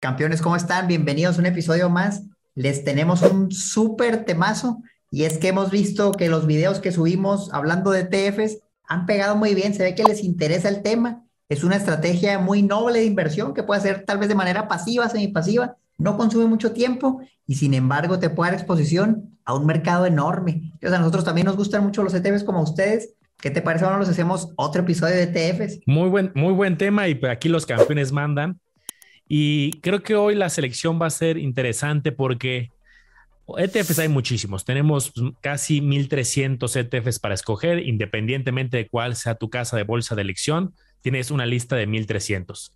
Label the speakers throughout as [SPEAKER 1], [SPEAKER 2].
[SPEAKER 1] Campeones, ¿cómo están? Bienvenidos a un episodio más. Les tenemos un súper temazo y es que hemos visto que los videos que subimos hablando de TFs han pegado muy bien, se ve que les interesa el tema. Es una estrategia muy noble de inversión que puede hacer tal vez de manera pasiva, semipasiva, no consume mucho tiempo y sin embargo te puede dar exposición a un mercado enorme. Entonces a nosotros también nos gustan mucho los ETFs como ustedes. ¿Qué te parece? Ahora nos hacemos otro episodio de ETFs.
[SPEAKER 2] Muy buen, muy buen tema y aquí los campeones mandan. Y creo que hoy la selección va a ser interesante porque ETFs hay muchísimos. Tenemos casi 1300 ETFs para escoger, independientemente de cuál sea tu casa de bolsa de elección. Tienes una lista de 1300.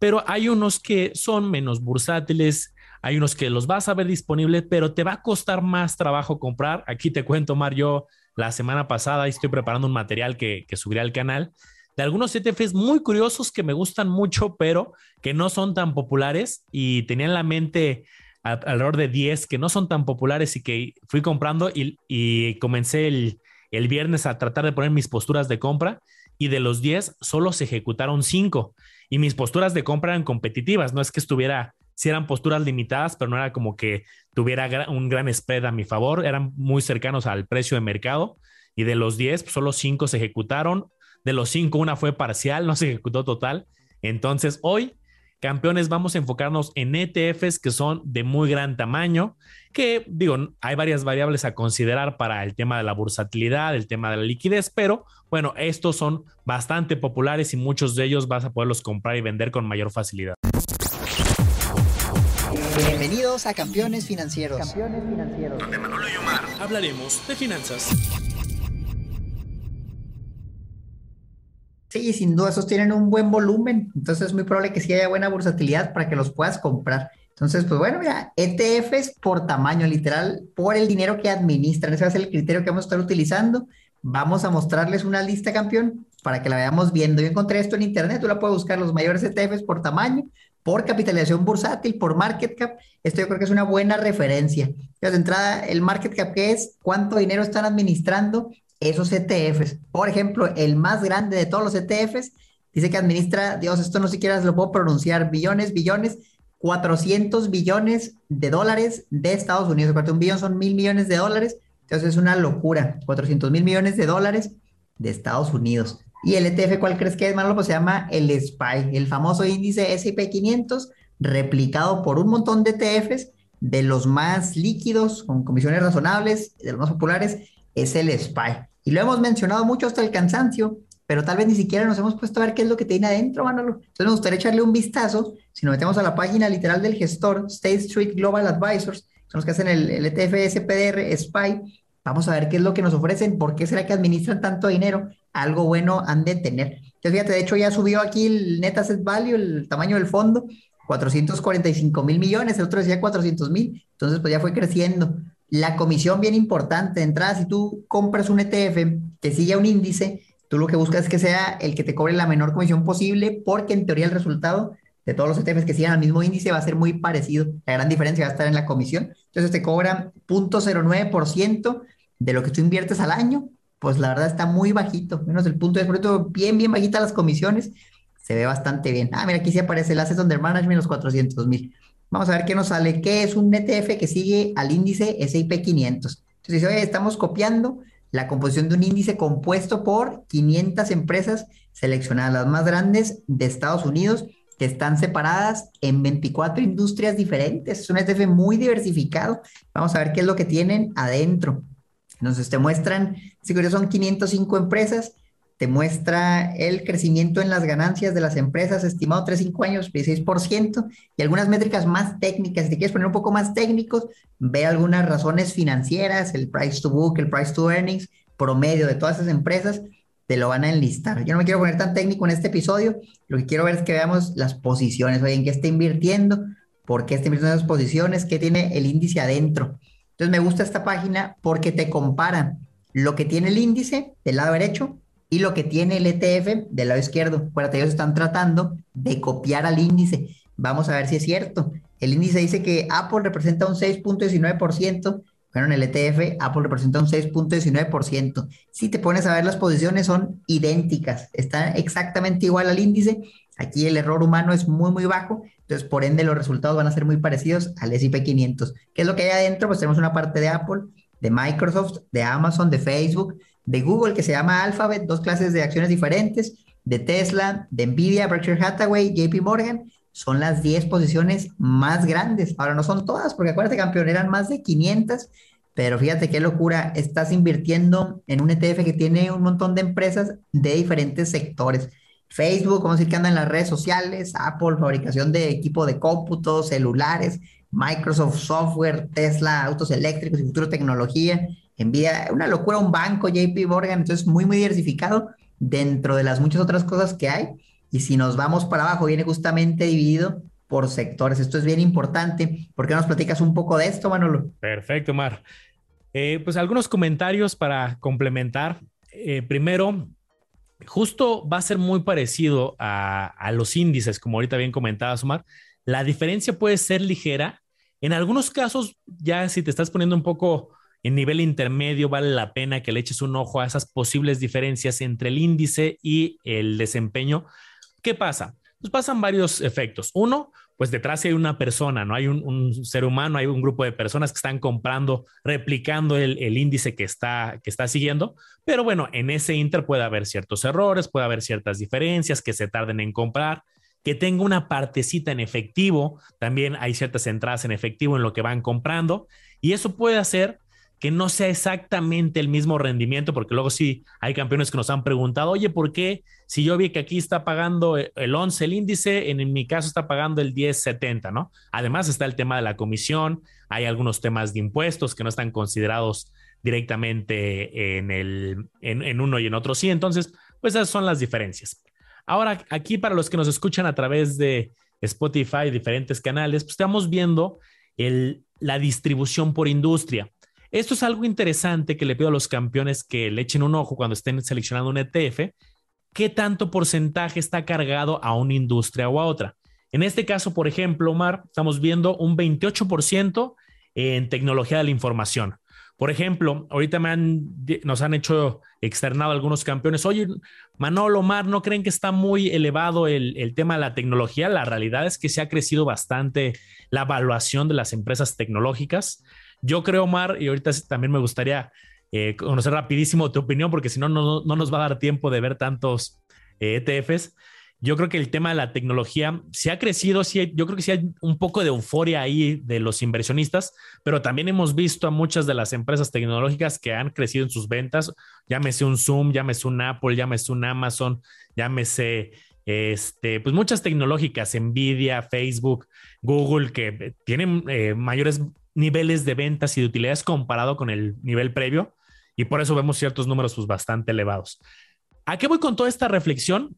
[SPEAKER 2] Pero hay unos que son menos bursátiles, hay unos que los vas a ver disponibles, pero te va a costar más trabajo comprar. Aquí te cuento, Mario, la semana pasada estoy preparando un material que, que subiré al canal de algunos ETFs muy curiosos que me gustan mucho, pero que no son tan populares y tenía en la mente alrededor de 10 que no son tan populares y que fui comprando y, comencé el, el, viernes a tratar de poner mis posturas de compra y de los 10 solo se ejecutaron 5 y mis posturas de compra eran competitivas, no es que estuviera, si eran posturas limitadas, pero no era como que tuviera un gran spread a mi favor, eran muy cercanos al precio de mercado y de los 10 solo 5 se ejecutaron, de los cinco, una fue parcial, no se ejecutó total. Entonces, hoy, campeones, vamos a enfocarnos en ETFs que son de muy gran tamaño, que digo, hay varias variables a considerar para el tema de la bursatilidad, el tema de la liquidez, pero bueno, estos son bastante populares y muchos de ellos vas a poderlos comprar y vender con mayor facilidad.
[SPEAKER 1] Bienvenidos a Campeones Financieros. Campeones Financieros.
[SPEAKER 2] Donde Manolo y Omar hablaremos de finanzas.
[SPEAKER 1] Sí, sin duda, esos tienen un buen volumen, entonces es muy probable que sí haya buena versatilidad para que los puedas comprar. Entonces, pues bueno, ya, ETFs por tamaño, literal, por el dinero que administran. Ese va a ser el criterio que vamos a estar utilizando. Vamos a mostrarles una lista, campeón, para que la veamos viendo. Yo encontré esto en internet, tú la puedes buscar, los mayores ETFs por tamaño, por capitalización bursátil, por market cap. Esto yo creo que es una buena referencia. Entonces, de entrada, el market cap, ¿qué es? ¿Cuánto dinero están administrando esos ETFs. Por ejemplo, el más grande de todos los ETFs dice que administra, Dios, esto no siquiera lo puedo pronunciar, billones, billones, 400 billones de dólares de Estados Unidos. Aparte, un billón son mil millones de dólares. Entonces es una locura. 400 mil millones de dólares de Estados Unidos. ¿Y el ETF cuál crees que es, Manolo? Pues se llama el SPY, el famoso índice S&P 500, replicado por un montón de ETFs de los más líquidos, con comisiones razonables, de los más populares, es el SPY. Y lo hemos mencionado mucho hasta el cansancio, pero tal vez ni siquiera nos hemos puesto a ver qué es lo que tiene adentro, Manolo. Entonces me gustaría echarle un vistazo. Si nos metemos a la página literal del gestor, State Street Global Advisors, son los que hacen el, el ETF SPDR SPY, vamos a ver qué es lo que nos ofrecen, por qué será que administran tanto dinero, algo bueno han de tener. Entonces fíjate, de hecho ya subió aquí el Net Asset Value, el tamaño del fondo, 445 mil millones, el otro decía 400 mil, entonces pues ya fue creciendo. La comisión bien importante de entrada, si tú compras un ETF que sigue un índice, tú lo que buscas es que sea el que te cobre la menor comisión posible, porque en teoría el resultado de todos los ETFs que sigan al mismo índice va a ser muy parecido. La gran diferencia va a estar en la comisión. Entonces te cobran 0.09% de lo que tú inviertes al año, pues la verdad está muy bajito, menos el punto de producto, bien, bien bajita las comisiones, se ve bastante bien. Ah, mira, aquí sí aparece el Asset Under Management, los 400 mil. Vamos a ver qué nos sale. ¿Qué es un ETF que sigue al índice S&P 500? Entonces, estamos copiando la composición de un índice compuesto por 500 empresas seleccionadas, las más grandes de Estados Unidos, que están separadas en 24 industrias diferentes. Es un ETF muy diversificado. Vamos a ver qué es lo que tienen adentro. Entonces te muestran, si son 505 empresas, te muestra el crecimiento en las ganancias de las empresas estimado 3-5 años, 16%, y algunas métricas más técnicas. Si te quieres poner un poco más técnicos, ve algunas razones financieras, el price to book, el price to earnings, promedio de todas esas empresas, te lo van a enlistar. Yo no me quiero poner tan técnico en este episodio, lo que quiero ver es que veamos las posiciones, oye, en qué está invirtiendo, por qué está invirtiendo en esas posiciones, qué tiene el índice adentro. Entonces me gusta esta página porque te compara lo que tiene el índice del lado derecho y lo que tiene el ETF del lado izquierdo. Acuérdate, ellos están tratando de copiar al índice. Vamos a ver si es cierto. El índice dice que Apple representa un 6.19%. Bueno, en el ETF Apple representa un 6.19%. Si te pones a ver las posiciones son idénticas, están exactamente igual al índice. Aquí el error humano es muy, muy bajo. Entonces, por ende, los resultados van a ser muy parecidos al S&P 500. ¿Qué es lo que hay adentro? Pues tenemos una parte de Apple, de Microsoft, de Amazon, de Facebook, de Google, que se llama Alphabet, dos clases de acciones diferentes, de Tesla, de Nvidia, Berkshire Hathaway, JP Morgan. Son las 10 posiciones más grandes. Ahora no son todas, porque acuérdate, campeón, eran más de 500 pero fíjate qué locura, estás invirtiendo en un ETF que tiene un montón de empresas de diferentes sectores. Facebook, como decir que anda en las redes sociales, Apple, fabricación de equipo de cómputo, celulares, Microsoft Software, Tesla, autos eléctricos y futuro tecnología, Nvidia, una locura, un banco, JP Morgan, entonces muy, muy diversificado dentro de las muchas otras cosas que hay. Y si nos vamos para abajo, viene justamente dividido por sectores. Esto es bien importante. ¿Por qué nos platicas un poco de esto, Manolo?
[SPEAKER 2] Perfecto, Mar. Eh, pues algunos comentarios para complementar. Eh, primero, justo va a ser muy parecido a, los índices, como ahorita bien comentaba Omar. La diferencia puede ser ligera. En algunos casos, ya si te estás poniendo un poco en nivel intermedio, vale la pena que le eches un ojo a esas posibles diferencias entre el índice y el desempeño. ¿Qué pasa? Pues pasan varios efectos. Uno, pues detrás hay una persona, ¿no? Hay un, ser humano, hay un grupo de personas que están comprando, replicando el, índice que está, que está siguiendo, pero bueno, en ese inter puede haber ciertos errores, puede haber ciertas diferencias que se tarden en comprar, que tenga una partecita en efectivo, también hay ciertas entradas en efectivo en lo que van comprando, y eso puede hacer que no sea exactamente el mismo rendimiento, porque luego sí hay campeones que nos han preguntado, oye, ¿por qué si yo vi que aquí está pagando el 11 el índice, en, mi caso está pagando el 10.70, ¿no? Además está el tema de la comisión, hay algunos temas de impuestos que no están considerados directamente en, el, en, uno y en otro sí, entonces, pues esas son las diferencias. Ahora, aquí para los que nos escuchan a través de Spotify, diferentes canales, pues estamos viendo el, la distribución por industria. Esto es algo interesante que le pido a los campeones que le echen un ojo cuando estén seleccionando un ETF, qué tanto porcentaje está cargado a una industria o a otra. En este caso, por ejemplo, Omar, estamos viendo un 28% en tecnología de la información. Por ejemplo, ahorita me han, nos han hecho externado algunos campeones. Oye, Manolo, Omar, ¿no creen que está muy elevado el, el, tema de la tecnología? La realidad es que se ha crecido bastante la evaluación de las empresas tecnológicas. Yo creo, Omar, y ahorita también me gustaría eh, conocer rapidísimo tu opinión, porque si no, no, nos va a dar tiempo de ver tantos ETFs. Eh, e yo creo que el tema de la tecnología sí ha crecido, sí, yo creo que sí hay un poco de euforia ahí de los inversionistas, pero también hemos visto a muchas de las empresas tecnológicas que han crecido en sus ventas, llámese un Zoom, llámese un Apple, llámese un Amazon, llámese este, pues muchas tecnológicas, Nvidia, Facebook, Google, que tienen eh, mayores niveles de ventas y de utilidades comparado con el nivel previo y por eso vemos ciertos números pues, bastante elevados. ¿A qué voy con toda esta reflexión?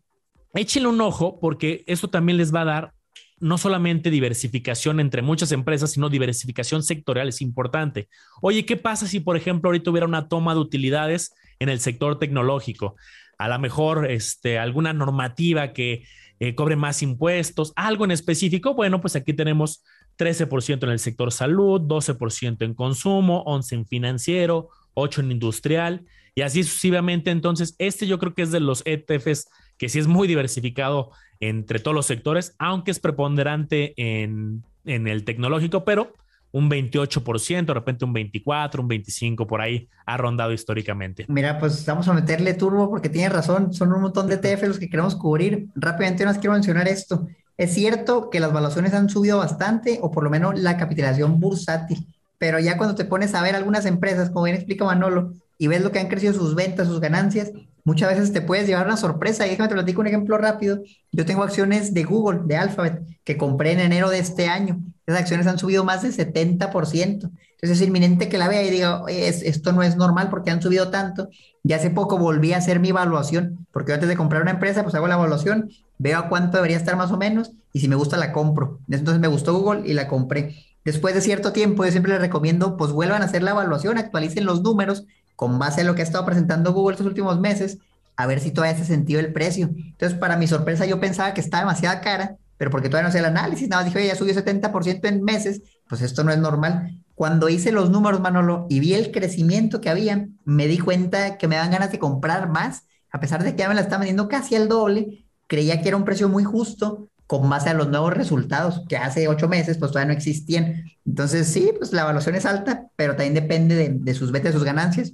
[SPEAKER 2] Échenle un ojo porque eso también les va a dar no solamente diversificación entre muchas empresas, sino diversificación sectorial es importante. Oye, ¿qué pasa si, por ejemplo, ahorita hubiera una toma de utilidades en el sector tecnológico? A lo mejor este, alguna normativa que eh, cobre más impuestos, algo en específico. Bueno, pues aquí tenemos 13% en el sector salud, 12% en consumo, 11% en financiero, 8% en industrial y así sucesivamente. Entonces, este yo creo que es de los ETFs que sí es muy diversificado entre todos los sectores, aunque es preponderante en, en el tecnológico, pero un 28%, de repente un 24, un 25 por ahí ha rondado históricamente.
[SPEAKER 1] Mira, pues vamos a meterle turbo porque tiene razón, son un montón de ETFs los que queremos cubrir. Rápidamente nos quiero mencionar esto. Es cierto que las valuaciones han subido bastante, o por lo menos la capitalización bursátil, pero ya cuando te pones a ver algunas empresas, como bien explica Manolo, y ves lo que han crecido sus ventas, sus ganancias, muchas veces te puedes llevar una sorpresa. Y déjame te platico un ejemplo rápido. Yo tengo acciones de Google, de Alphabet, que compré en enero de este año. Esas acciones han subido más del 70%. Entonces es inminente que la vea y diga, esto no es normal porque han subido tanto. Y hace poco volví a hacer mi evaluación, porque antes de comprar una empresa, pues hago la evaluación veo a cuánto debería estar más o menos y si me gusta la compro. Entonces me gustó Google y la compré. Después de cierto tiempo, yo siempre les recomiendo, pues vuelvan a hacer la evaluación, actualicen los números con base a lo que ha estado presentando Google estos últimos meses, a ver si todavía hace sentido el precio. Entonces, para mi sorpresa, yo pensaba que estaba demasiado cara, pero porque todavía no sé el análisis, nada más dije, ya subió 70% en meses, pues esto no es normal. Cuando hice los números, Manolo, y vi el crecimiento que había, me di cuenta que me dan ganas de comprar más, a pesar de que ya me la estaba vendiendo casi al doble, creía que era un precio muy justo, con base a los nuevos resultados que hace ocho meses pues todavía no existían. Entonces sí, pues la evaluación es alta, pero también depende de, de sus ventas, sus ganancias.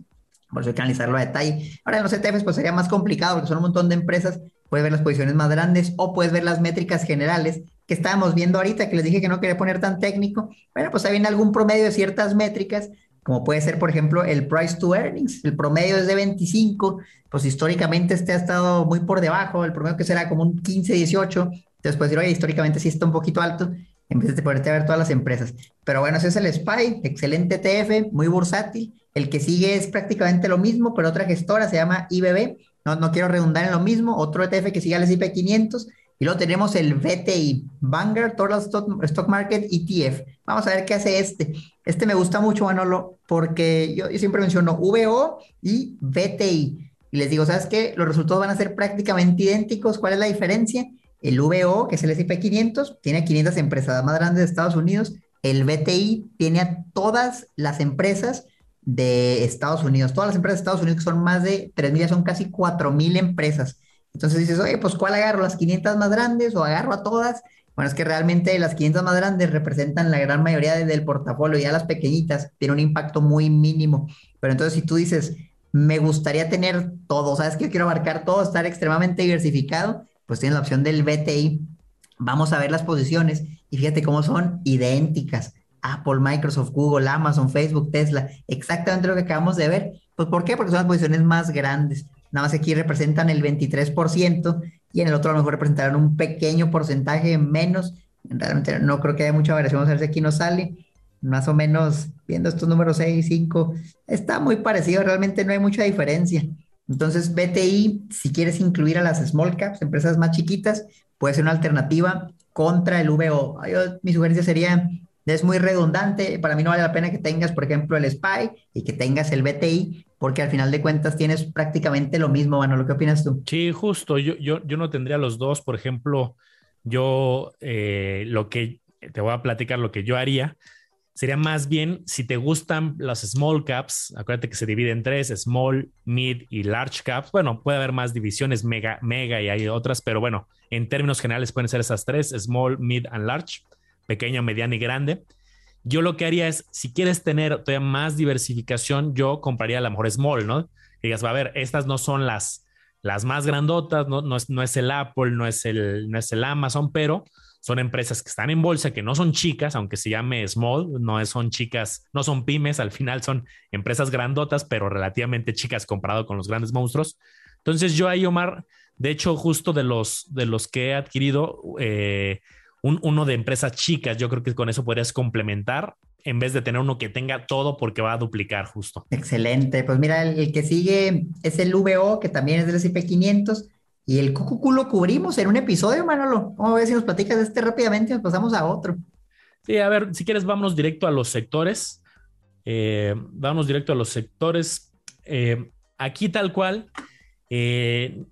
[SPEAKER 1] Por eso hay que analizarlo a detalle. Ahora en los ETFs pues sería más complicado porque son un montón de empresas. Puedes ver las posiciones más grandes o puedes ver las métricas generales que estábamos viendo ahorita, que les dije que no quería poner tan técnico. Bueno, pues ahí algún promedio de ciertas métricas, como puede ser, por ejemplo, el price to earnings. El promedio es de 25, pues históricamente este ha estado muy por debajo, el promedio que será como un 15, 18. Entonces, puedes decir, oye, históricamente sí está un poquito alto, en vez de ponerte a ver todas las empresas. Pero bueno, ese es el SPY, excelente ETF, muy bursátil. El que sigue es prácticamente lo mismo, pero otra gestora se llama IBB. No, no quiero redundar en lo mismo. Otro ETF que sigue al S&P 500. Y luego tenemos el VTI, Vanguard Total Stock, Market ETF. Vamos a ver qué hace este. Este me gusta mucho, Manolo, porque yo, yo siempre menciono VO y VTI. Y les digo, ¿sabes qué? Los resultados van a ser prácticamente idénticos. ¿Cuál es la diferencia? El VO, que es el S&P 500, tiene 500 empresas más grandes de Estados Unidos. El VTI tiene a todas las empresas de Estados Unidos. Todas las empresas de Estados Unidos, que son más de 3.000, son casi 4.000 empresas. Entonces dices, oye, pues ¿cuál agarro? ¿Las 500 más grandes o agarro a todas? Bueno, es que realmente las 500 más grandes representan la gran mayoría del portafolio, ya las pequeñitas tienen un impacto muy mínimo. Pero entonces si tú dices, me gustaría tener todo, ¿sabes que quiero abarcar todo, estar extremadamente diversificado? pues tienen la opción del BTI. Vamos a ver las posiciones y fíjate cómo son idénticas. Apple, Microsoft, Google, Amazon, Facebook, Tesla, exactamente lo que acabamos de ver. Pues ¿por qué? Porque son las posiciones más grandes. Nada más aquí representan el 23% y en el otro a lo mejor representarán un pequeño porcentaje menos. Realmente no creo que haya mucha variación. Vamos a ver si aquí nos sale. Más o menos, viendo estos números 6, 5, está muy parecido. Realmente no hay mucha diferencia. Entonces, BTI, si quieres incluir a las small caps, empresas más chiquitas, puede ser una alternativa contra el VO. mi sugerencia sería, es muy redundante, para mí no vale la pena que tengas, por ejemplo, el SPY y que tengas el BTI, porque al final de cuentas tienes prácticamente lo mismo, bueno, ¿lo que opinas tú?
[SPEAKER 2] Sí, justo, yo, yo, yo no tendría los dos, por ejemplo, yo eh, lo que, te voy a platicar lo que yo haría, sería más bien si te gustan las small caps, acuérdate que se divide en tres, small, mid y large caps. Bueno, puede haber más divisiones, mega, mega y hay otras, pero bueno, en términos generales pueden ser esas tres, small, mid and large, pequeña, mediana y grande. Yo lo que haría es, si quieres tener todavía más diversificación, yo compraría a lo mejor small, ¿no? Y digas, va a ver, estas no son las, las más grandotas, no, no, es, no es el Apple, no es el, no es el Amazon, pero son empresas que están en bolsa, que no son chicas, aunque se llame small, no son chicas, no son pymes, al final son empresas grandotas, pero relativamente chicas comparado con los grandes monstruos. Entonces yo ahí, Omar, de hecho, justo de los, de los que he adquirido, eh, un, uno de empresas chicas, yo creo que con eso podrías complementar en vez de tener uno que tenga todo porque va a duplicar justo.
[SPEAKER 1] Excelente, pues mira, el, el que sigue es el VO, que también es del S&P 500 y el cucucu lo cubrimos en un episodio, Manolo. Vamos a ver si nos platicas de este rápidamente y nos pasamos a otro.
[SPEAKER 2] Sí, a ver, si quieres, vamos directo a los sectores. Eh, vamos directo a los sectores. Eh, aquí tal cual, eh,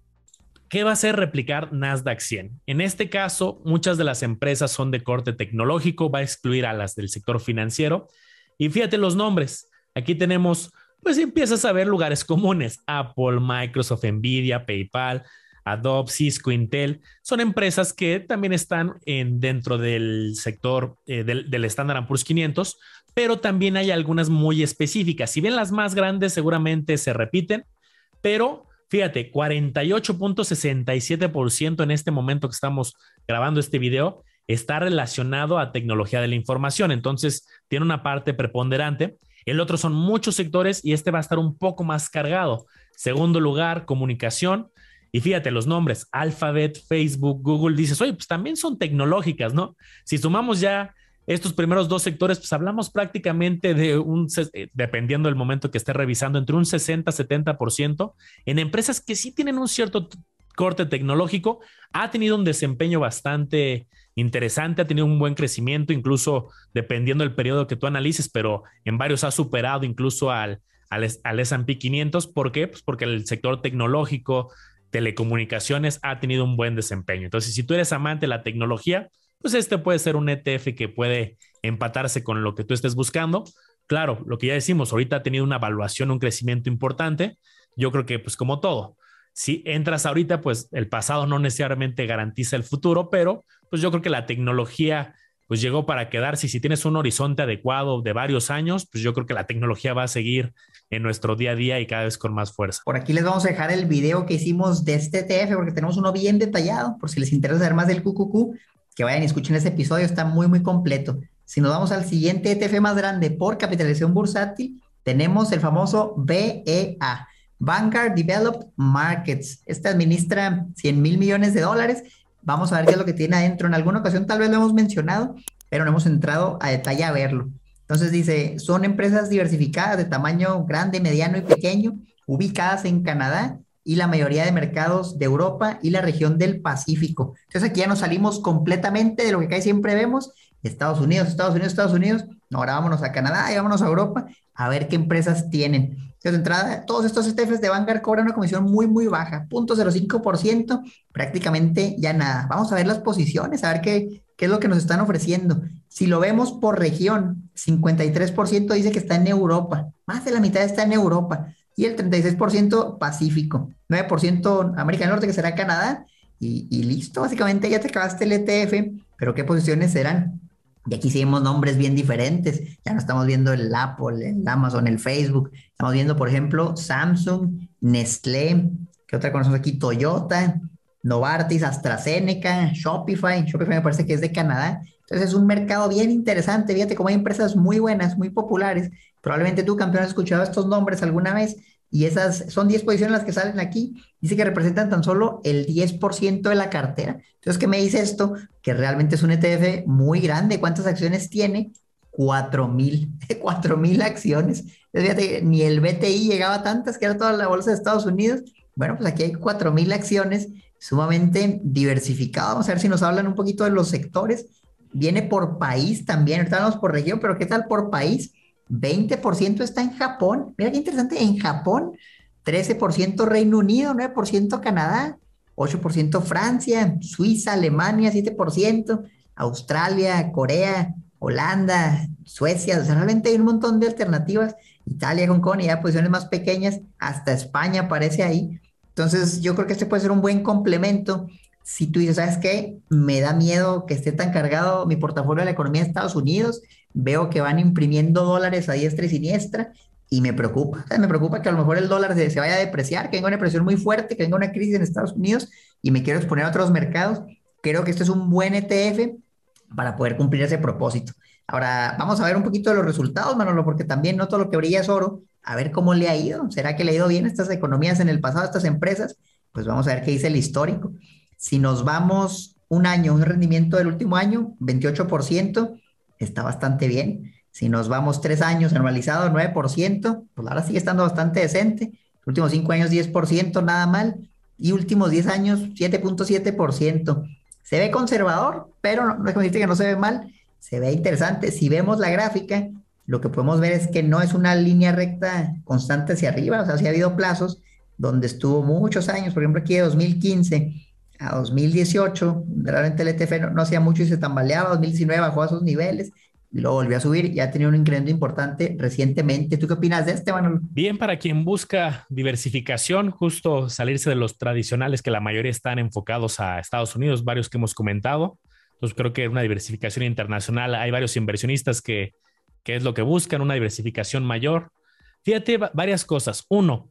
[SPEAKER 2] ¿qué va a hacer replicar Nasdaq 100? En este caso, muchas de las empresas son de corte tecnológico, va a excluir a las del sector financiero. Y fíjate los nombres. Aquí tenemos, pues empiezas a ver lugares comunes, Apple, Microsoft, Nvidia, PayPal, Adobe, Cisco, Intel, son empresas que también están en, dentro del sector eh, del, del Standard Poor's 500, pero también hay algunas muy específicas. Si bien las más grandes seguramente se repiten, pero fíjate, 48.67% en este momento que estamos grabando este video está relacionado a tecnología de la información, entonces tiene una parte preponderante. El otro son muchos sectores y este va a estar un poco más cargado. Segundo lugar, comunicación. Y fíjate los nombres, Alphabet, Facebook, Google, dices, oye, pues también son tecnológicas, ¿no? Si sumamos ya estos primeros dos sectores, pues hablamos prácticamente de un, eh, dependiendo del momento que esté revisando, entre un 60-70% en empresas que sí tienen un cierto corte tecnológico, ha tenido un desempeño bastante interesante, ha tenido un buen crecimiento, incluso dependiendo del periodo que tú analices, pero en varios ha superado incluso al, al, al S&P 500. ¿Por qué? Pues porque el sector tecnológico, telecomunicaciones ha tenido un buen desempeño. Entonces, si tú eres amante de la tecnología, pues este puede ser un ETF que puede empatarse con lo que tú estés buscando. Claro, lo que ya decimos, ahorita ha tenido una evaluación, un crecimiento importante. Yo creo que, pues como todo, si entras ahorita, pues el pasado no necesariamente garantiza el futuro, pero pues yo creo que la tecnología pues llegó para quedarse y si tienes un horizonte adecuado de varios años, pues yo creo que la tecnología va a seguir en nuestro día a día y cada vez con más fuerza.
[SPEAKER 1] Por aquí les vamos a dejar el video que hicimos de este ETF porque tenemos uno bien detallado, por si les interesa saber más del QQQ, que vayan y escuchen ese episodio, está muy, muy completo. Si nos vamos al siguiente ETF más grande por capitalización bursátil, tenemos el famoso BEA, Vanguard Developed Markets. Este administra 100 mil millones de dólares Vamos a ver qué es lo que tiene adentro. En alguna ocasión tal vez lo hemos mencionado, pero no hemos entrado a detalle a verlo. Entonces dice, son empresas diversificadas de tamaño grande, mediano y pequeño, ubicadas en Canadá y la mayoría de mercados de Europa y la región del Pacífico. Entonces aquí ya nos salimos completamente de lo que casi siempre vemos, Estados Unidos, Estados Unidos, Estados Unidos. Ahora vámonos a Canadá y vámonos a Europa a ver qué empresas tienen. Entonces, de entrada, todos estos ETFs de Vanguard cobran una comisión muy, muy baja, 0.05%, prácticamente ya nada. Vamos a ver las posiciones, a ver qué, qué es lo que nos están ofreciendo. Si lo vemos por región, 53% dice que está en Europa, más de la mitad está en Europa, y el 36% Pacífico, 9% América del Norte, que será Canadá, y, y listo, básicamente ya te acabaste el ETF, pero ¿qué posiciones serán? Y aquí sí vemos nombres bien diferentes. Ya no estamos viendo el Apple, el Amazon, el Facebook. Estamos viendo, por ejemplo, Samsung, Nestlé, ¿qué otra conocemos aquí? Toyota, Novartis, AstraZeneca, Shopify. Shopify me parece que es de Canadá. Entonces es un mercado bien interesante. Fíjate cómo hay empresas muy buenas, muy populares. Probablemente tú, campeón, has escuchado estos nombres alguna vez y esas son 10 posiciones las que salen aquí. Dice que representan tan solo el 10% de la cartera. Entonces, ¿qué me dice esto? Que realmente es un ETF muy grande. ¿Cuántas acciones tiene? 4 mil, 4 mil acciones. ni el BTI llegaba a tantas, que era toda la bolsa de Estados Unidos. Bueno, pues aquí hay 4 mil acciones, sumamente diversificado. Vamos a ver si nos hablan un poquito de los sectores. Viene por país también, ahorita vamos por región, pero ¿qué tal por país? 20% está en Japón. Mira qué interesante, en Japón, 13% Reino Unido, 9% Canadá, 8% Francia, Suiza, Alemania, 7%, Australia, Corea, Holanda, Suecia, o sea, realmente hay un montón de alternativas. Italia, Hong Kong y ya posiciones más pequeñas, hasta España aparece ahí. Entonces, yo creo que este puede ser un buen complemento. Si tú dices, ¿sabes qué? Me da miedo que esté tan cargado mi portafolio de la economía de Estados Unidos veo que van imprimiendo dólares a diestra y siniestra y me preocupa. me preocupa que a lo mejor el dólar se, se, vaya a depreciar, que venga una depresión muy fuerte, que venga una crisis en Estados Unidos y me quiero exponer a otros mercados. Creo que este es un buen ETF para poder cumplir ese propósito. Ahora, vamos a ver un poquito de los resultados, Manolo, porque también no todo lo que brilla es oro. A ver cómo le ha ido. ¿Será que le ha ido bien a estas economías en el pasado, a estas empresas? Pues vamos a ver qué dice el histórico. Si nos vamos un año, un rendimiento del último año, 28%, está bastante bien. Si nos vamos tres años anualizado, 9%, pues ahora sigue estando bastante decente. Últimos cinco años, 10%, nada mal. Y últimos 10 años, 7.7%. Se ve conservador, pero no, es como decir que no se ve mal. Se ve interesante. Si vemos la gráfica, lo que podemos ver es que no es una línea recta constante hacia arriba. O sea, sí ha habido plazos donde estuvo muchos años, por ejemplo, aquí de 2015 a 2018, realmente el ETF no, hacía mucho y se tambaleaba, 2019 bajó a sus niveles, y luego volvió a subir y ha tenido un incremento importante recientemente. ¿Tú qué opinas de este, Manuel?
[SPEAKER 2] Bien, para quien busca diversificación, justo salirse de los tradicionales que la mayoría están enfocados a Estados Unidos, varios que hemos comentado. Entonces creo que una diversificación internacional, hay varios inversionistas que, que es lo que buscan, una diversificación mayor. Fíjate varias cosas. Uno,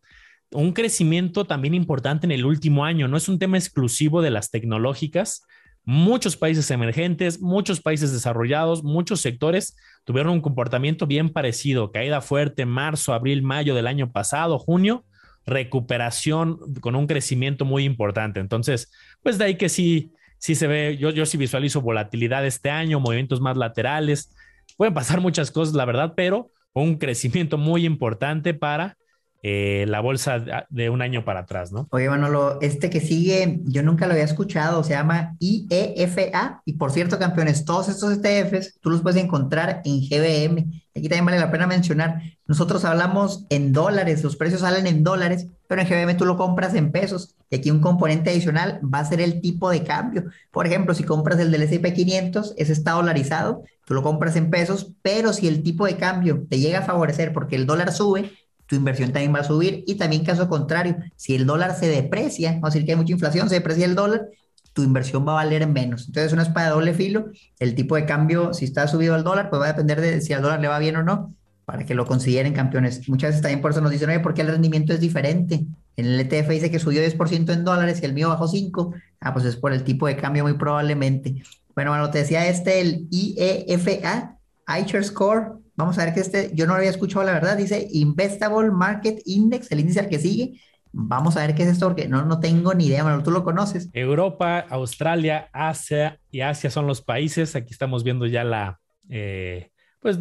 [SPEAKER 2] un crecimiento también importante en el último año. No es un tema exclusivo de las tecnológicas. Muchos países emergentes, muchos países desarrollados, muchos sectores tuvieron un comportamiento bien parecido. Caída fuerte en marzo, abril, mayo del año pasado, junio, recuperación con un crecimiento muy importante. Entonces, pues de ahí que sí, sí se ve, yo, yo sí visualizo volatilidad este año, movimientos más laterales. Pueden pasar muchas cosas, la verdad, pero un crecimiento muy importante para eh, la bolsa de un año para atrás, ¿no?
[SPEAKER 1] Oye, Manolo, este que sigue, yo nunca lo había escuchado, se llama IEFA. Y por cierto, campeones, todos estos ETFs tú los puedes encontrar en GBM. Aquí también vale la pena mencionar, nosotros hablamos en dólares, los precios salen en dólares, pero en GBM tú lo compras en pesos. Y aquí un componente adicional va a ser el tipo de cambio. Por ejemplo, si compras el del S&P 500, ese está dolarizado, tú lo compras en pesos, pero si el tipo de cambio te llega a favorecer porque el dólar sube, tu inversión también va a subir. Y también caso contrario, si el dólar se deprecia, vamos a decir que hay mucha inflación, se deprecia el dólar, tu inversión va a valer menos. Entonces es una espada de doble filo. El tipo de cambio, si está subido al dólar, pues va a depender de si al dólar le va bien o no, para que lo consideren campeones. Muchas veces también por eso nos dicen, oye, ¿por qué el rendimiento es diferente? En el ETF dice que subió 10% en dólares y el mío bajó 5. Ah, pues es por el tipo de cambio muy probablemente. Bueno, bueno, te decía este, el IEFA, iShares Score, Vamos a ver que este, yo no lo había escuchado la verdad, dice Investable Market Index, el índice al que sigue. Vamos a ver qué es esto, porque no, no tengo ni idea, Manuel, tú lo conoces.
[SPEAKER 2] Europa, Australia, Asia y Asia son los países. Aquí estamos viendo ya la, eh, pues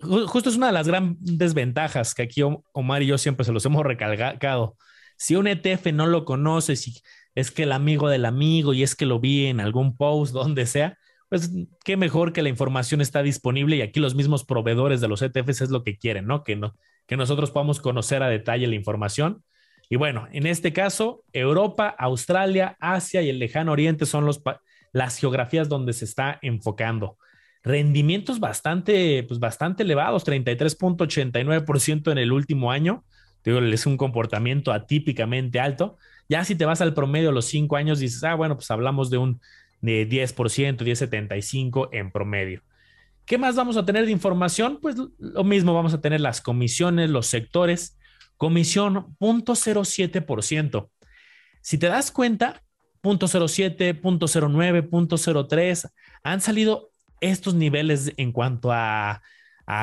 [SPEAKER 2] justo es una de las grandes ventajas que aquí Omar y yo siempre se los hemos recalcado. Si un ETF no lo conoces y es que el amigo del amigo y es que lo vi en algún post, donde sea, pues qué mejor que la información está disponible y aquí los mismos proveedores de los ETFs es lo que quieren, ¿no? Que, no, que nosotros podamos conocer a detalle la información. Y bueno, en este caso, Europa, Australia, Asia y el lejano oriente son los, las geografías donde se está enfocando. Rendimientos bastante, pues bastante elevados, 33.89% en el último año. Digo, es un comportamiento atípicamente alto. Ya si te vas al promedio de los cinco años, dices, ah, bueno, pues hablamos de un de 10%, 10,75 en promedio. ¿Qué más vamos a tener de información? Pues lo mismo, vamos a tener las comisiones, los sectores. Comisión 0.07%. Si te das cuenta, 0.07, 0.09, 0.03 han salido estos niveles en cuanto a,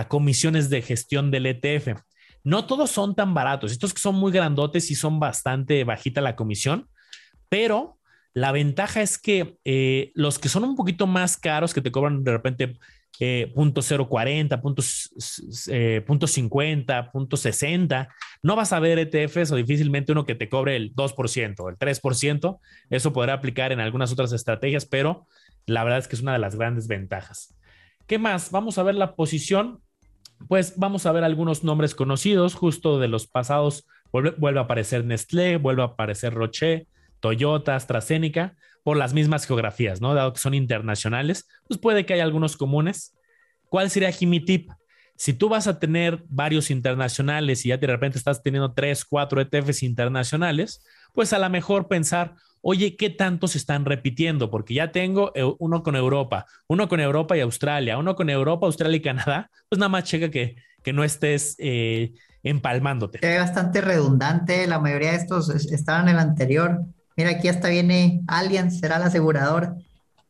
[SPEAKER 2] comisiones de gestión del ETF. No todos son tan baratos. Estos son muy grandotes y son bastante bajita la comisión, pero la ventaja es que eh, los que son un poquito más caros, que te cobran de repente eh, punto 0.40, punto, eh, punto 50, punto 60, no vas a ver ETFs o difícilmente uno que te cobre el 2%, el 3%. Eso podrá aplicar en algunas otras estrategias, pero la verdad es que es una de las grandes ventajas. ¿Qué más? Vamos a ver la posición. Pues vamos a ver algunos nombres conocidos, justo de los pasados. Vuelve, vuelve a aparecer Nestlé, vuelve a aparecer Roche, Toyota, AstraZeneca, por las mismas geografías, ¿no? Dado que son internacionales, pues puede que haya algunos comunes. ¿Cuál sería aquí mi tip? Si tú vas a tener varios internacionales y ya de repente estás teniendo tres, cuatro ETFs internacionales, pues a lo mejor pensar, oye, ¿qué tanto se están repitiendo? Porque ya tengo uno con Europa, uno con Europa y Australia, uno con Europa, Australia y Canadá, pues nada más checa que, que no estés eh, empalmándote.
[SPEAKER 1] Es bastante redundante, la mayoría de estos estaban en el anterior. Mira, aquí hasta viene Allianz, será la aseguradora.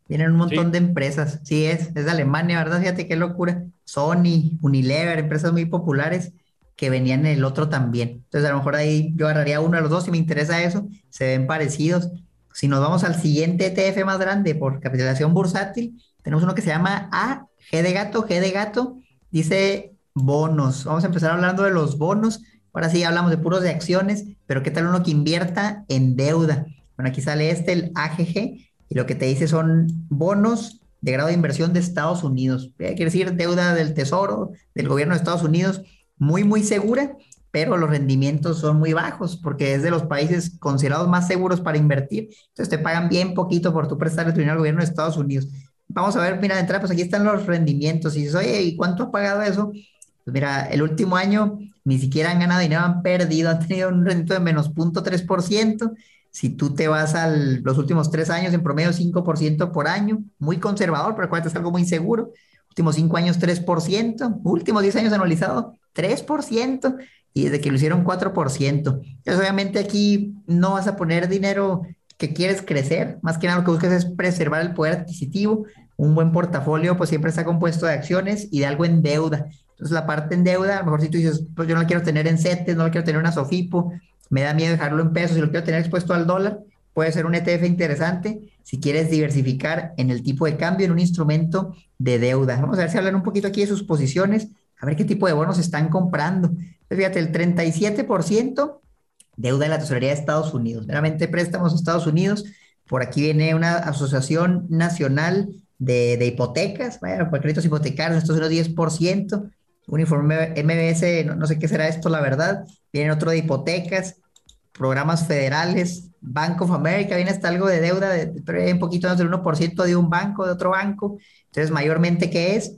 [SPEAKER 1] Vienen un montón de empresas. Sí, es, es de Alemania, ¿verdad? Fíjate qué locura. Sony, Unilever, empresas muy populares que venían en el otro también. Entonces, a lo mejor ahí yo agarraría uno de los dos si me interesa eso. Se ven parecidos. Si nos vamos al siguiente ETF más grande por capitalización bursátil, tenemos uno que se llama A, G de gato, G de gato. Dice bonos. Vamos a empezar hablando de los bonos. Ahora sí hablamos de puros de acciones, pero ¿qué tal uno que invierta en deuda? Bueno, aquí sale este, el AGG, y lo que te dice son bonos de grado de inversión de Estados Unidos. Eh, quiere decir deuda del Tesoro, del gobierno de Estados Unidos, muy, muy segura, pero los rendimientos son muy bajos porque es de los países considerados más seguros para invertir. Entonces te pagan bien poquito por tu prestarle tu dinero al gobierno de Estados Unidos. Vamos a ver, mira, de entrada, pues aquí están los rendimientos. Y dices, oye, ¿y cuánto ha pagado eso? Pues mira, el último año ni siquiera han ganado dinero, han perdido, han tenido un rendimiento de menos 0.3%. Si tú te vas a los últimos tres años, en promedio 5% por año, muy conservador, pero acuérdate, es algo muy seguro. Últimos cinco años, 3%. Últimos 10 años anualizado, 3%. Y desde que lo hicieron, 4%. Entonces, obviamente aquí no vas a poner dinero que quieres crecer. Más que nada lo que buscas es preservar el poder adquisitivo. Un buen portafolio, pues siempre está compuesto de acciones y de algo en deuda. Entonces, la parte en deuda, a lo mejor si tú dices, pues yo no la quiero tener en CETES, no la quiero tener en una SOFIPO, me da miedo dejarlo en pesos, si lo quiero tener expuesto al dólar, puede ser un ETF interesante si quieres diversificar en el tipo de cambio en un instrumento de deuda. Vamos a ver si hablan un poquito aquí de sus posiciones, a ver qué tipo de bonos están comprando. Pues fíjate, el 37% deuda de la tesorería de Estados Unidos, meramente préstamos a Estados Unidos. Por aquí viene una asociación nacional de, hipotecas, bueno, por créditos hipotecarios, estos son los 10%, un informe MBS, no, sé qué será esto, la verdad. Viene otro de hipotecas, programas federales, Bank of America, viene hasta algo de deuda, de, hay un poquito más del 1% de un banco, de otro banco. Entonces, mayormente, ¿qué es?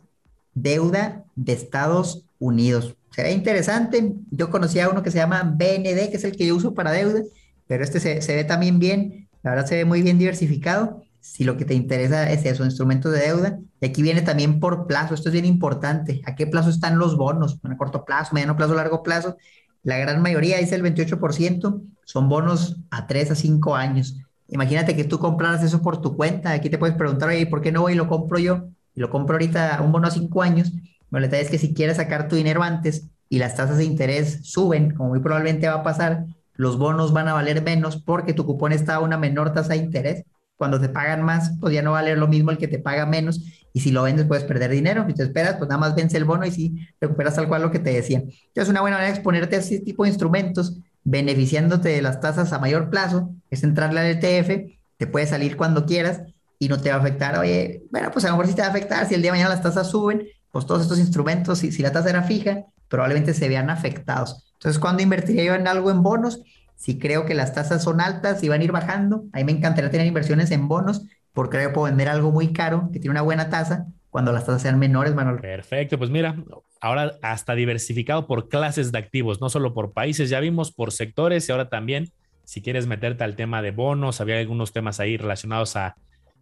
[SPEAKER 1] Deuda de Estados Unidos. se ve interesante. Yo conocía uno que se llama BND, que es el que yo uso para deuda, pero este se, se ve también bien, la verdad se ve muy bien diversificado. Si lo que te interesa es eso, instrumentos de deuda. Y aquí viene también por plazo, esto es bien importante. ¿A qué plazo están los bonos? ¿A corto plazo, mediano plazo, largo plazo? La gran mayoría, dice el 28%, son bonos a 3 a 5 años. Imagínate que tú compraras eso por tu cuenta. Aquí te puedes preguntar, oye, ¿por qué no voy y lo compro yo? Y lo compro ahorita un bono a 5 años. Bueno, la es que si quieres sacar tu dinero antes y las tasas de interés suben, como muy probablemente va a pasar, los bonos van a valer menos porque tu cupón está a una menor tasa de interés. Cuando te pagan más, pues ya no va a valer lo mismo el que te paga menos. Y si lo vendes, puedes perder dinero. Si te esperas, pues nada más vence el bono y si recuperas tal cual lo que te decía. Entonces, una buena manera de exponerte a ese tipo de instrumentos, beneficiándote de las tasas a mayor plazo, es entrarle al ETF, te puede salir cuando quieras y no te va a afectar. Oye, bueno, pues a lo mejor sí te va a afectar si el día de mañana las tasas suben, pues todos estos instrumentos, si, si la tasa era fija, probablemente se vean afectados. Entonces, ¿cuándo invertiría yo en algo en bonos? Si creo que las tasas son altas y van a ir bajando, a mí me encantaría tener inversiones en bonos porque creo que puedo vender algo muy caro que tiene una buena tasa cuando las tasas sean menores, Manuel.
[SPEAKER 2] Perfecto, pues mira, ahora hasta diversificado por clases de activos, no solo por países, ya vimos por sectores y ahora también, si quieres meterte al tema de bonos, había algunos temas ahí relacionados a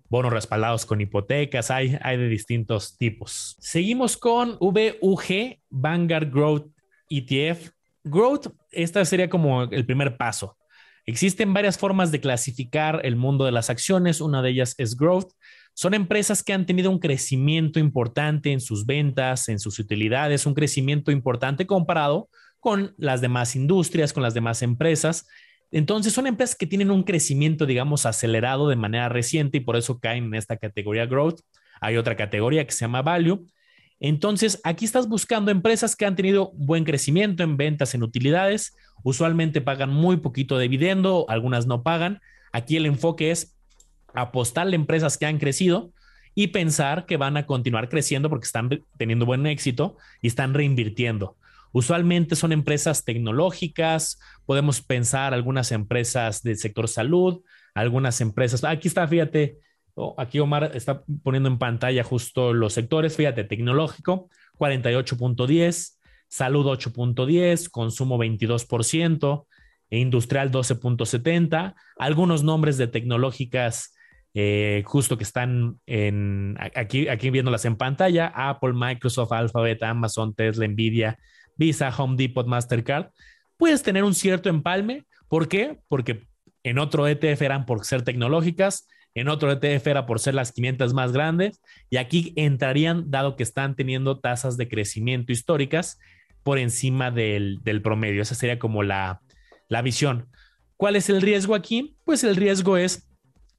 [SPEAKER 2] bonos respaldados con hipotecas, hay, hay de distintos tipos. Seguimos con VUG, Vanguard Growth ETF. Growth, esta sería como el primer paso. Existen varias formas de clasificar el mundo de las acciones. Una de ellas es growth. Son empresas que han tenido un crecimiento importante en sus ventas, en sus utilidades, un crecimiento importante comparado con las demás industrias, con las demás empresas. Entonces son empresas que tienen un crecimiento, digamos, acelerado de manera reciente y por eso caen en esta categoría growth. Hay otra categoría que se llama value, entonces, aquí estás buscando empresas que han tenido buen crecimiento en ventas, en utilidades. Usualmente pagan muy poquito de dividendo, algunas no pagan. Aquí el enfoque es apostarle a empresas que han crecido y pensar que van a continuar creciendo porque están teniendo buen éxito y están reinvirtiendo. Usualmente son empresas tecnológicas, podemos pensar algunas empresas del sector salud, algunas empresas, aquí está, fíjate, Aquí Omar está poniendo en pantalla justo los sectores. Fíjate, tecnológico 48.10, salud 8.10, consumo 22%, e industrial 12.70. Algunos nombres de tecnológicas eh, justo que están en, aquí, aquí viéndolas en pantalla, Apple, Microsoft, Alphabet, Amazon, Tesla, Nvidia, Visa, Home Depot, Mastercard, puedes tener un cierto empalme. ¿Por qué? Porque en otro ETF eran por ser tecnológicas, en otro ETF era por ser las 500 más grandes y aquí entrarían dado que están teniendo tasas de crecimiento históricas por encima del, promedio. Esa sería como la, la visión. ¿Cuál es el riesgo aquí? Pues el riesgo es,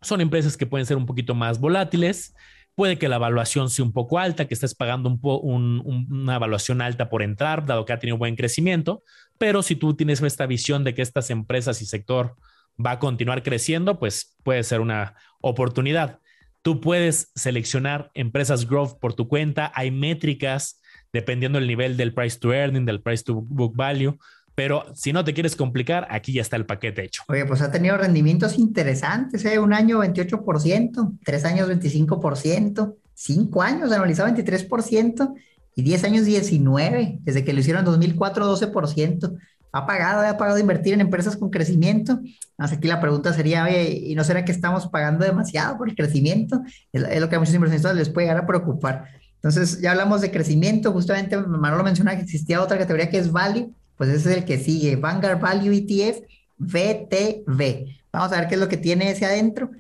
[SPEAKER 2] son empresas que pueden ser un poquito más volátiles, puede que la evaluación sea un poco alta, que estés pagando un una evaluación alta por entrar, dado que ha tenido buen crecimiento, pero si tú tienes esta visión de que estas empresas y sector va a continuar creciendo, pues puede ser una oportunidad. Tú puedes seleccionar empresas growth por tu cuenta. Hay métricas dependiendo del nivel del price to earning, del price to book value. Pero si no te quieres complicar, aquí ya está el paquete hecho.
[SPEAKER 1] Oye, pues ha tenido rendimientos interesantes, ¿eh? Un año 28%, tres años 25%, cinco años anualizado 23% y 10 años 19%, desde que lo hicieron en 2004 12% ha pagado, ha pagado invertir en empresas con crecimiento. Así aquí la pregunta sería, oye, ¿y no será que estamos pagando demasiado por el crecimiento? Es, lo que a muchos inversionistas les puede llegar a preocupar. Entonces, ya hablamos de crecimiento, justamente Manolo mencionaba que existía otra categoría que es Value, pues ese es el que sigue, Vanguard Value ETF, VTV. Vamos a ver qué es lo que tiene ese adentro.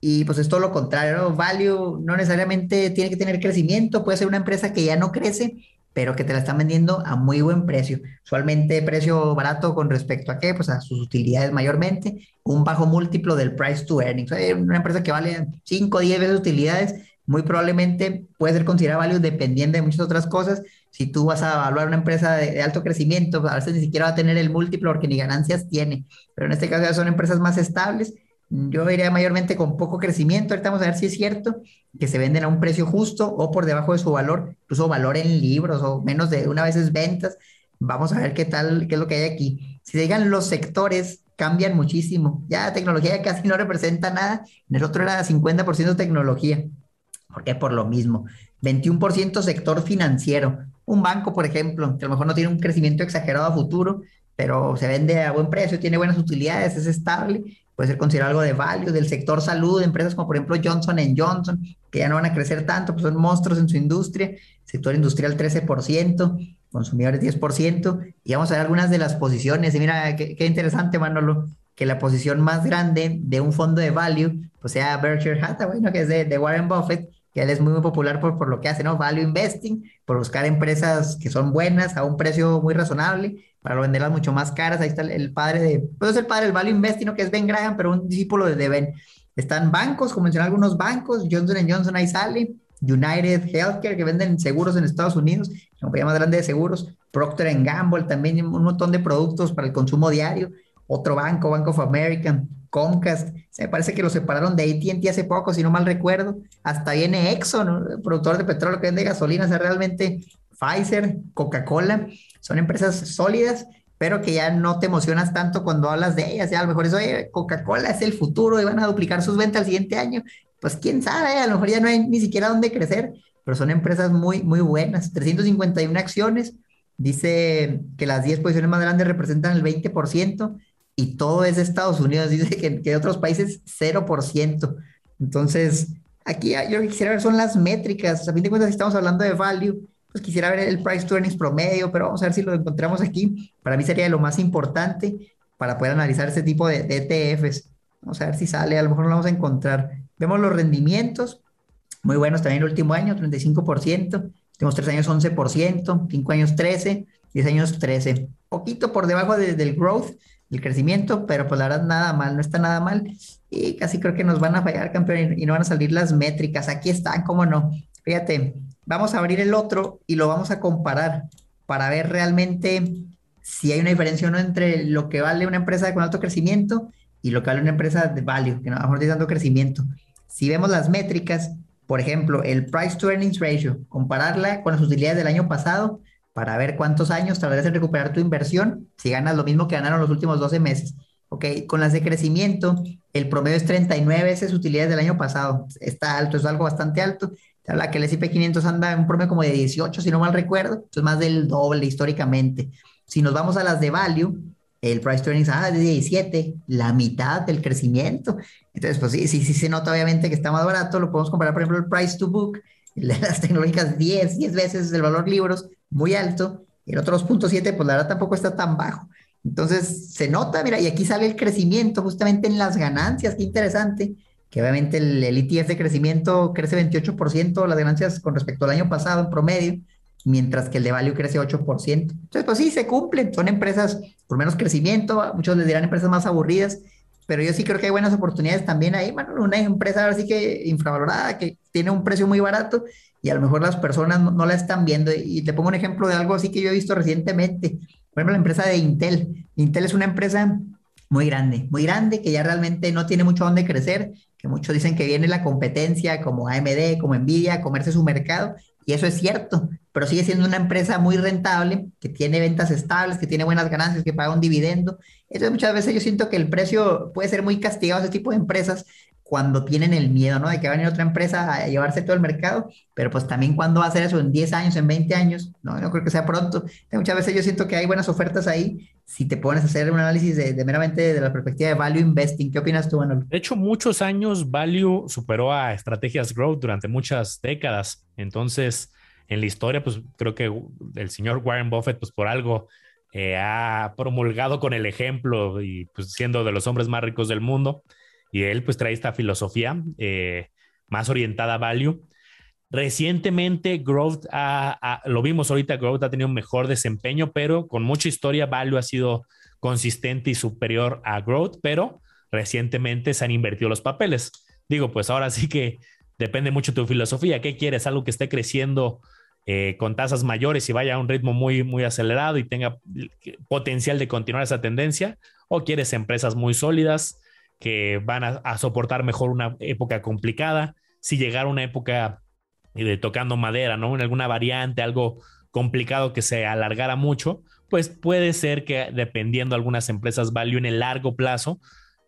[SPEAKER 1] Y pues es todo lo contrario, Value no necesariamente tiene que tener crecimiento, puede ser una empresa que ya no crece, pero que te la están vendiendo a muy buen precio. Usualmente precio barato con respecto a qué, pues a sus utilidades mayormente, un bajo múltiplo del price to earnings. Una empresa que vale 5 o 10 veces utilidades, muy probablemente puede ser considerada value dependiendo de muchas otras cosas. Si tú vas a evaluar una empresa de, alto crecimiento, a veces ni siquiera va a tener el múltiplo porque ni ganancias tiene, pero en este caso ya son empresas más estables yo iría mayormente con poco crecimiento. Ahorita vamos a ver si es cierto que se venden a un precio justo o por debajo de su valor, incluso valor en libros o menos de una vez ventas. Vamos a ver qué tal, qué es lo que hay aquí. Si digan los sectores cambian muchísimo. Ya tecnología casi no representa nada. En el otro era 50% tecnología. ¿Por qué? Por lo mismo. 21% sector financiero. un banco, por ejemplo, que a lo mejor no tiene un crecimiento exagerado a futuro, pero se vende a buen precio, tiene buenas utilidades, es estable, puede ser considerado algo de value, del sector salud, empresas como por ejemplo Johnson Johnson, que ya no van a crecer tanto, pues son monstruos en su industria, sector industrial 13%, consumidores 10%, y vamos a ver algunas de las posiciones, y mira, qué, qué interesante, Manolo, que la posición más grande de un fondo de value, pues sea Berkshire Hathaway, ¿no? que es de, de Warren Buffett, que él es muy, muy popular por, por lo que hace, ¿no? Value Investing, por buscar empresas que son buenas a un precio muy razonable, para venderlas mucho más caras. Ahí está el, padre de, pues es el padre del Value Investing, que es Ben Graham, pero un discípulo de Ben. Están bancos, como mencioné algunos bancos, Johnson Johnson ahí sale, United Healthcare, que venden seguros en Estados Unidos, la compañía más grande de seguros, Procter Gamble, también un montón de productos para el consumo diario, otro banco, Bank of America, Comcast, se me parece que lo separaron de AT&T hace poco, si no mal recuerdo, hasta viene Exxon, productor de petróleo que vende gasolina, o sea, realmente Pfizer, Coca-Cola, son empresas sólidas, pero que ya no te emocionas tanto cuando hablas de ellas, ya a lo mejor eso, Coca-Cola es el futuro y van a duplicar sus ventas el siguiente año, pues quién sabe, a lo mejor ya no hay ni siquiera dónde crecer, pero son empresas muy, muy buenas, 351 acciones, dice que las 10 posiciones más grandes representan el 20%, y todo es de Estados Unidos, dice que, que de otros países 0%. Entonces, aquí yo quisiera ver son las métricas, a fin de cuentas, si estamos hablando de value, pues quisiera ver el price to earnings promedio, pero vamos a ver si lo encontramos aquí. Para mí sería lo más importante para poder analizar este tipo de, ETFs. Vamos a ver si sale, a lo mejor lo vamos a encontrar. Vemos los rendimientos, muy buenos también el último año, 35%, tenemos 3 años 11%, 5 años 13, 10 años 13. Poquito por debajo del growth, el crecimiento, pero pues la verdad nada mal, no está nada mal. Y casi creo que nos van a fallar, campeón, y, no van a salir las métricas. Aquí están, cómo no. Fíjate, vamos a abrir el otro y lo vamos a comparar para ver realmente si hay una diferencia o no entre lo que vale una empresa con alto crecimiento y lo que vale una empresa de value, que no a lo tanto crecimiento. Si vemos las métricas, por ejemplo, el price to earnings ratio, compararla con las utilidades del año pasado, para ver cuántos años tardarías en recuperar tu inversión si ganas lo mismo que ganaron los últimos 12 meses. Ok, con las de crecimiento, el promedio es 39 veces utilidades del año pasado. Está alto, es algo bastante alto. Habla que el S&P 500 anda en un promedio como de 18, si no mal recuerdo. es más del doble históricamente. Si nos vamos a las de value, el price to earnings ah, de 17, la mitad del crecimiento. Entonces, pues sí, sí, sí se nota obviamente que está más barato. Lo podemos comparar, por ejemplo, el price to book, las tecnológicas 10, 10 veces el valor libros muy alto, el otro 2.7, pues la verdad tampoco está tan bajo. Entonces se nota, mira, y aquí sale el crecimiento justamente en las ganancias, qué interesante, que obviamente el, el ETF de crecimiento crece 28%, las ganancias con respecto al año pasado en promedio, mientras que el de value crece 8%. Entonces, pues sí, se cumplen, son empresas por menos crecimiento, muchos les dirán empresas más aburridas, pero yo sí creo que hay buenas oportunidades también ahí, bueno, una empresa ahora sí que infravalorada, que tiene un precio muy barato y a lo mejor las personas no, la están viendo. Y te pongo un ejemplo de algo así que yo he visto recientemente. Por ejemplo, la empresa de Intel. Intel es una empresa muy grande, muy grande, que ya realmente no tiene mucho donde crecer, que muchos dicen que viene la competencia como AMD, como Nvidia, a comerse su mercado, y eso es cierto, pero sigue siendo una empresa muy rentable, que tiene ventas estables, que tiene buenas ganancias, que paga un dividendo. Entonces muchas veces yo siento que el precio puede ser muy castigado a ese tipo de empresas, cuando tienen el miedo, ¿no? De que va a venir otra empresa a llevarse todo el mercado, pero pues también cuando va a hacer eso en 10 años, en 20 años, no, no creo que sea pronto. Muchas veces yo siento que hay buenas ofertas ahí si te pones a hacer un análisis de, meramente de la perspectiva de value investing. ¿Qué opinas tú, Manuel?
[SPEAKER 2] De hecho, muchos años value superó a estrategias growth durante muchas décadas. Entonces, en la historia, pues creo que el señor Warren Buffett, pues por algo eh, ha promulgado con el ejemplo y pues siendo de los hombres más ricos del mundo y él pues trae esta filosofía eh, más orientada a value. Recientemente Growth, lo vimos ahorita, Growth ha tenido un mejor desempeño, pero con mucha historia Value ha sido consistente y superior a Growth, pero recientemente se han invertido los papeles. Digo, pues ahora sí que depende mucho de tu filosofía. ¿Qué quieres? Algo que esté creciendo eh, con tasas mayores y vaya a un ritmo muy, muy acelerado y tenga potencial de continuar esa tendencia, o quieres empresas muy sólidas que van a, soportar mejor una época complicada. Si llegara una época de tocando madera, ¿no? En alguna variante, algo complicado que se alargara mucho, pues puede ser que dependiendo de algunas empresas value en el largo plazo,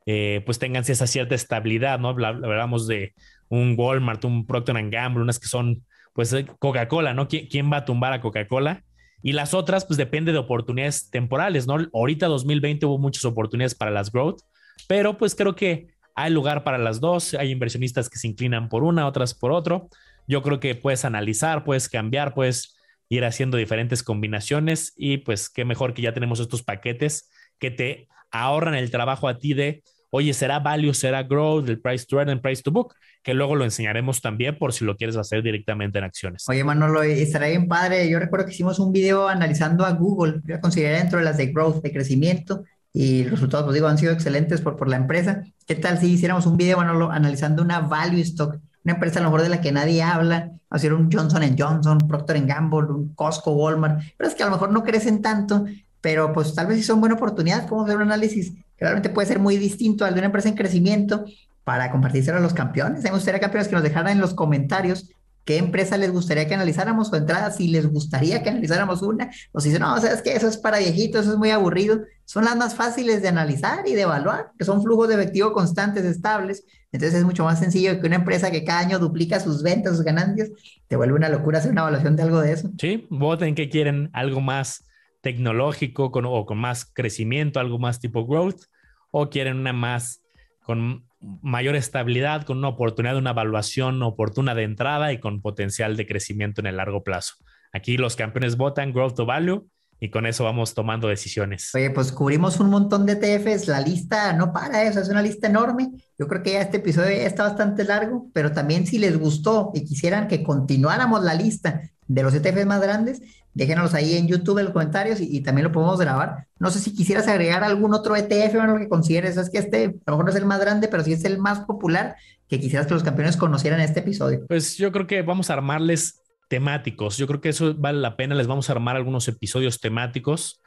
[SPEAKER 2] eh, pues tengan esa cierta estabilidad, ¿no? Hablamos de un Walmart, un Procter Gamble, unas que son pues eh, Coca-Cola, ¿no? ¿Quién, va a tumbar a Coca-Cola? Y las otras, pues depende de oportunidades temporales, ¿no? Ahorita 2020 hubo muchas oportunidades para las growth, pero pues creo que hay lugar para las dos. Hay inversionistas que se inclinan por una, otras por otro. Yo creo que puedes analizar, puedes cambiar, puedes ir haciendo diferentes combinaciones y pues qué mejor que ya tenemos estos paquetes que te ahorran el trabajo a ti de, oye, será value, será growth, el price to earn, el price to book, que luego lo enseñaremos también por si lo quieres hacer directamente en acciones.
[SPEAKER 1] Oye, Manolo, estará bien padre. Yo recuerdo que hicimos un video analizando a Google, yo consideré dentro de las de growth, de crecimiento, y los resultados, pues digo, han sido excelentes por, por la empresa. ¿Qué tal si hiciéramos un video, Manolo, analizando una value stock? Una empresa a lo mejor de la que nadie habla, hacer un Johnson Johnson, Procter Gamble, un Costco, Walmart, pero es que a lo mejor no crecen tanto, pero pues tal vez si son buena oportunidad, podemos hacer un análisis que realmente puede ser muy distinto al de una empresa en crecimiento para compartírselo a los campeones. Me gustaría, campeones, que nos dejaran en los comentarios qué empresa les gustaría que analizáramos o entrada, si les gustaría que analizáramos una, o si dicen, no, sabes que eso es para viejitos, eso es muy aburrido. Son las más fáciles de analizar y de evaluar, que son flujos de efectivo constantes, estables. Entonces es mucho más sencillo que una empresa que cada año duplica sus ventas, sus ganancias, te vuelve una locura hacer una evaluación de algo de eso.
[SPEAKER 2] Sí, voten que quieren algo más tecnológico con, o con más crecimiento, algo más tipo growth, o quieren una más con mayor estabilidad, con una oportunidad de una evaluación oportuna de entrada y con potencial de crecimiento en el largo plazo. Aquí los campeones votan growth to value y con eso vamos tomando decisiones.
[SPEAKER 1] Oye, pues cubrimos un montón de ETFs, la lista no para eso, es una lista enorme. Yo creo que ya este episodio ya está bastante largo, pero también si les gustó y quisieran que continuáramos la lista de los ETFs más grandes, déjenos ahí en YouTube en los comentarios y, también lo podemos grabar. No sé si quisieras agregar algún otro ETF o lo que consideres, es que este a lo mejor no es el más grande, pero sí es el más popular que quisieras que los campeones conocieran este episodio.
[SPEAKER 2] Pues yo creo que vamos a armarles temáticos. Yo creo que eso vale la pena. Les vamos a armar algunos episodios temáticos.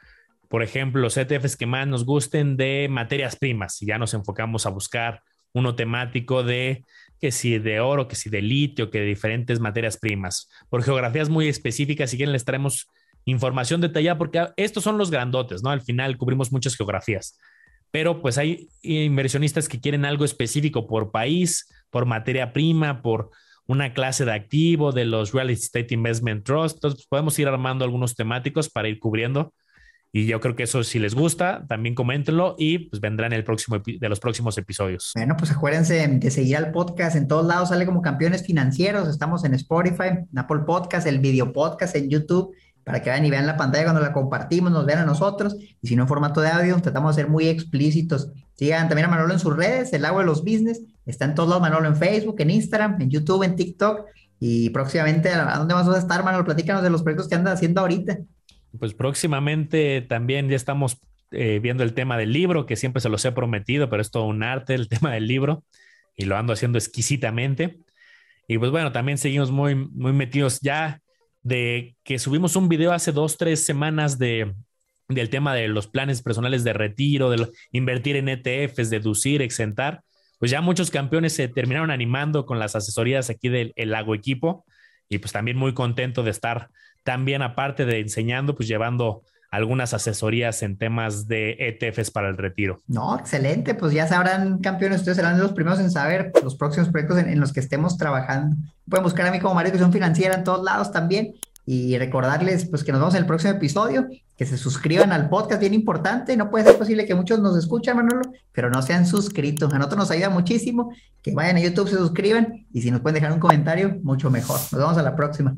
[SPEAKER 2] Por ejemplo, los ETFs que más nos gusten de materias primas. Y ya nos enfocamos a buscar uno temático de que si de oro, que si de litio, que de diferentes materias primas. Por geografías muy específicas, si quieren les traemos información detallada, porque estos son los grandotes, ¿no? Al final cubrimos muchas geografías. Pero pues hay inversionistas que quieren algo específico por país, por materia prima, por una clase de activo de los Real Estate Investment Trust. Entonces, pues, podemos ir armando algunos temáticos para ir cubriendo. Y yo creo que eso, si les gusta, también coméntenlo y pues vendrá en el próximo de los próximos episodios.
[SPEAKER 1] Bueno, pues acuérdense de seguir al podcast. En todos lados sale como campeones financieros. Estamos en Spotify, en Apple Podcast, el video podcast en YouTube, para que vean y vean la pantalla cuando la compartimos, nos vean a nosotros. Y si no en formato de audio, tratamos de ser muy explícitos. Sigan también a Manolo en sus redes, el agua de los business. Está en todos lados Manolo en Facebook, en Instagram, en YouTube, en TikTok. Y próximamente, ¿a dónde vas a estar, Manolo? Platícanos de los proyectos que andas haciendo ahorita.
[SPEAKER 2] Pues próximamente también ya estamos eh, viendo el tema del libro, que siempre se los he prometido, pero es todo un arte el tema del libro y lo ando haciendo exquisitamente. Y pues bueno, también seguimos muy, muy metidos ya de que subimos un video hace dos, tres semanas de, del tema de los planes personales de retiro, de invertir en ETFs, deducir, exentar. Pues ya muchos campeones se terminaron animando con las asesorías aquí del Lago Equipo y pues también muy contento de estar también aparte de enseñando, pues llevando algunas asesorías en temas de ETFs para el retiro.
[SPEAKER 1] No, excelente, pues ya sabrán campeones, ustedes serán los primeros en saber los próximos proyectos en, los que estemos trabajando. Pueden buscar a mí como Mario Educación Financiera en todos lados también y recordarles pues que nos vemos en el próximo episodio, que se suscriban al podcast, bien importante, no puede ser posible que muchos nos escuchen, Manolo, pero no se han suscrito, a nosotros nos ayuda muchísimo, que vayan a YouTube, se suscriban y si nos pueden dejar un comentario, mucho mejor. Nos vemos a la próxima.